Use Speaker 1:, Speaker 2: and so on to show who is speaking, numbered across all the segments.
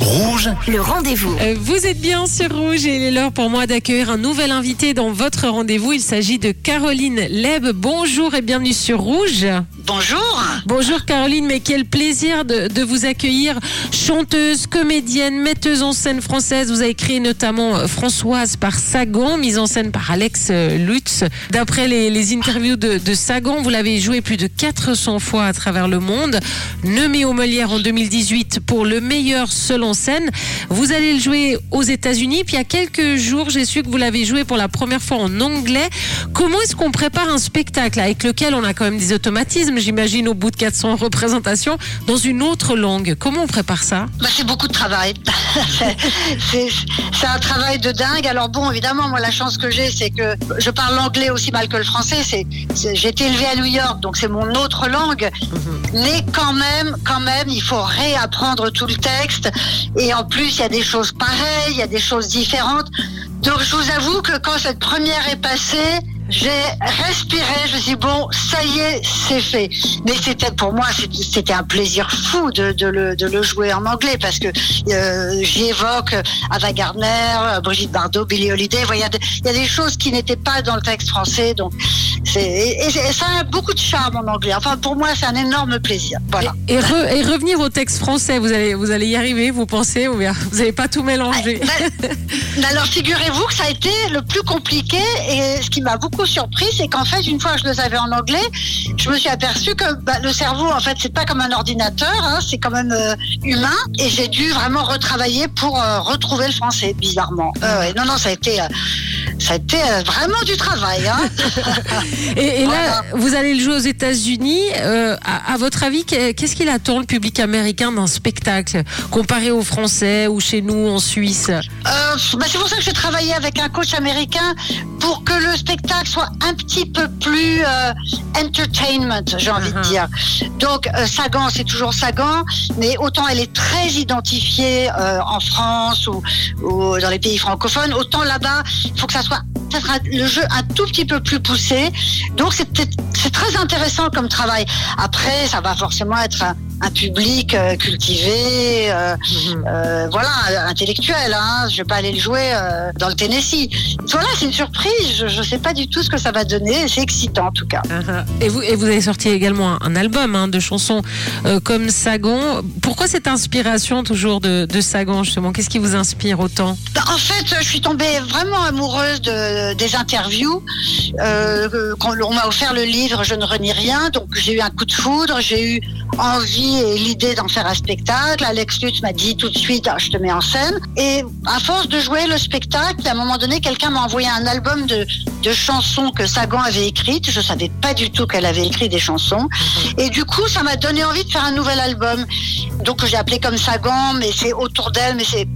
Speaker 1: Rouge,
Speaker 2: Le rendez-vous.
Speaker 3: Euh, Vous êtes bien sur Rouge et il est l'heure pour moi d'accueillir un nouvel invité dans votre rendez-vous. Il s'agit de Caroline Leb. Bonjour et bienvenue sur Rouge.
Speaker 4: Bonjour.
Speaker 3: Bonjour Caroline, mais quel plaisir de, de vous accueillir. Chanteuse, comédienne, metteuse en scène française. Vous avez créé notamment euh, Françoise par Sagan, mise en scène par Alex euh, Lutz. D'après les, les interviews de, de Sagan, vous l'avez joué plus de 400 fois à travers le monde. Nommé au Molière en 2018 pour le meilleur seul en scène. Vous allez le jouer aux États-Unis. Puis il y a quelques jours, j'ai su que vous l'avez joué pour la première fois en anglais. Comment est-ce qu'on prépare un spectacle avec lequel on a quand même des automatismes, j'imagine, au bout de 400 représentations, dans une autre langue? Comment on prépare ça?
Speaker 4: Bah, c'est beaucoup de travail. C'est- un travail de dingue. Alors bon, évidemment, moi la chance que j'ai, c'est que je parle l'anglais aussi mal que le français. C'est, j'ai été élevée à New York, donc c'est mon autre langue. Mais quand même, quand même, il faut réapprendre tout le texte. Et en plus, il y a des choses pareilles, il y a des choses différentes. Donc je vous avoue que quand cette première est passée, j'ai respiré, je me suis dit, bon, ça y est, c'est fait. Mais c'était pour moi, c'était- un plaisir fou de, de le, de le jouer en anglais parce que euh, j'y évoque Ava Gardner, Brigitte Bardot, Billie Holiday. Il y, a des- il y a des choses qui n'étaient pas dans le texte français. Donc, et, et ça a beaucoup de charme en anglais. Enfin, pour moi, c'est un énorme plaisir. Voilà.
Speaker 3: et, re- et revenir au texte français, vous allez, vous allez y arriver, vous pensez ou bien Vous n'allez pas tout mélanger
Speaker 4: Ben, ben alors figurez-vous que ça a été le plus compliqué et ce qui m'a beaucoup surpris, c'est qu'en fait une fois que je le savais en anglais, je me suis aperçu que bah, le cerveau en fait c'est pas comme un ordinateur, hein, c'est quand même euh, humain et j'ai dû vraiment retravailler pour euh, retrouver le français bizarrement. Non non ça a été euh, ça a été euh, vraiment du travail. Hein.
Speaker 3: Et, et là,
Speaker 4: Voilà.
Speaker 3: vous allez le jouer aux États-Unis. Euh, à, à votre avis, qu'est- qu'est-ce qu'il attend le public américain d'un spectacle comparé au français ou chez nous en Suisse?
Speaker 4: Euh, bah, c'est pour ça que j'ai travaillé avec un coach américain pour que le spectacle soit un petit peu plus euh, entertainment, j'ai envie de
Speaker 3: Mhm.
Speaker 4: dire. Donc Sagan, c'est toujours Sagan, mais autant elle est très identifiée en France ou, ou dans les pays francophones, autant là-bas, il faut que ça peut-être un- le jeu un tout petit peu plus poussé. Donc c'est très intéressant comme travail. Après, ça va forcément être un public euh, cultivé. euh, euh, voilà, intellectuel. Hein. Je vais pas aller le jouer dans le Tennessee. Voilà, c'est une surprise. Je, je sais pas du tout ce que ça va donner. C'est excitant en tout cas.
Speaker 3: Uh-huh. Et vous, et vous avez sorti également un, un album hein, de chansons comme Sagan. Pourquoi cette inspiration toujours de, de Sagan justement? Qu'est-ce qui vous inspire autant?
Speaker 4: Bah, En fait, je suis tombée vraiment amoureuse de, des interviews. Euh, quand on m'a offert le livre Je ne renie rien, donc j'ai eu un coup de foudre, j'ai eu envie et l'idée d'en faire un spectacle. Alex Lutz m'a dit tout de suite, Ah, je te mets en scène. Et à force de jouer le spectacle, à un moment donné, quelqu'un m'a envoyé un album de, chansons que Sagan avait écrites. Je savais pas du tout qu'elle avait écrit des chansons. Et du coup, ça m'a donné envie de faire un nouvel album. Donc j'ai appelé comme Sagan, mais c'est autour d'elle, mais c'est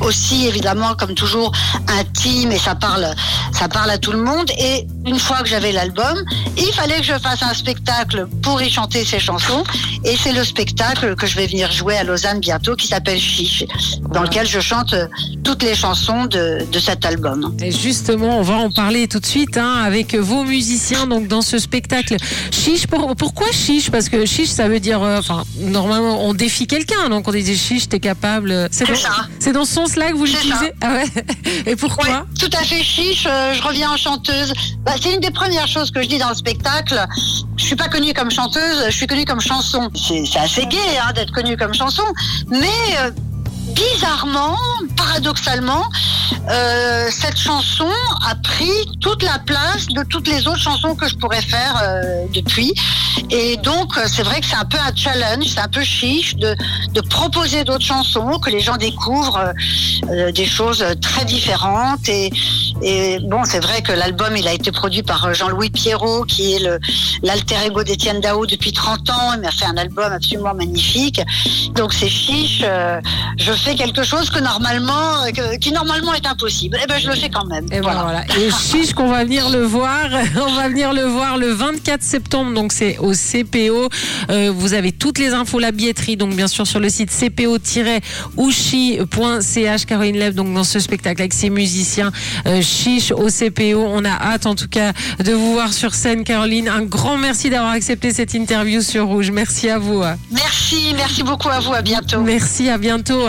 Speaker 4: aussi évidemment comme toujours intime et ça parle ça parle à tout le monde. Et une fois que j'avais l'album il fallait que je fasse un spectacle pour y chanter ces chansons. Et c'est le spectacle que je vais venir jouer à Lausanne bientôt qui s'appelle Chiche dans lequel je chante toutes les chansons de, de cet album
Speaker 3: Et justement, on va en parler tout de suite hein, avec vos musiciens donc dans ce spectacle. Chiche, pour- pourquoi chiche? Parce que chiche, ça veut dire, euh, enfin, normalement, on défie quelqu'un, donc on dit chiche, t'es capable. euh, C'est dans,
Speaker 4: ça.
Speaker 3: c'est dans ce sens-là que vous l'utilisez? Ah ouais Et pourquoi?
Speaker 4: Ouais, tout à fait chiche. euh, je reviens en chanteuse. Bah, c'est une des premières choses que je dis dans le spectacle. Je suis pas connue comme chanteuse, je suis connue comme chanson. C'est assez gai hein, d'être connue comme chanson, mais euh, bizarrement, paradoxalement, euh, cette chanson a pris toute la place de toutes les autres chansons que je pourrais faire euh, depuis. Et donc, euh, c'est vrai que c'est un peu un challenge, c'est un peu chiche de, proposer d'autres chansons, que les gens découvrent des choses très différentes. Et, bon, c'est vrai que l'album, il a été produit par Jean-Louis Pierrot, qui est l'alter ego d'Étienne Dao depuis 30 ans. Il m'a fait un album absolument magnifique. Donc c'est chiche. Fais quelque chose que normalement, que- qui normalement est impossible. Et ben, je le fais quand même.
Speaker 3: Et ben
Speaker 4: Voilà.
Speaker 3: voilà. Et chiche qu'on va venir le voir. On va venir le voir le 24 septembre. Donc c'est au CPO. Euh, vous avez toutes les infos, la billetterie. Donc bien sûr sur le site cpo-ouchi.ch. Caroline Lève donc dans ce spectacle avec ses musiciens euh, chiche au CPO. On a hâte en tout cas de vous voir sur scène, Caroline. Un grand merci d'avoir accepté cette interview sur Rouge. Merci à vous.
Speaker 4: Merci, merci beaucoup à vous. À bientôt.
Speaker 3: Merci, à bientôt.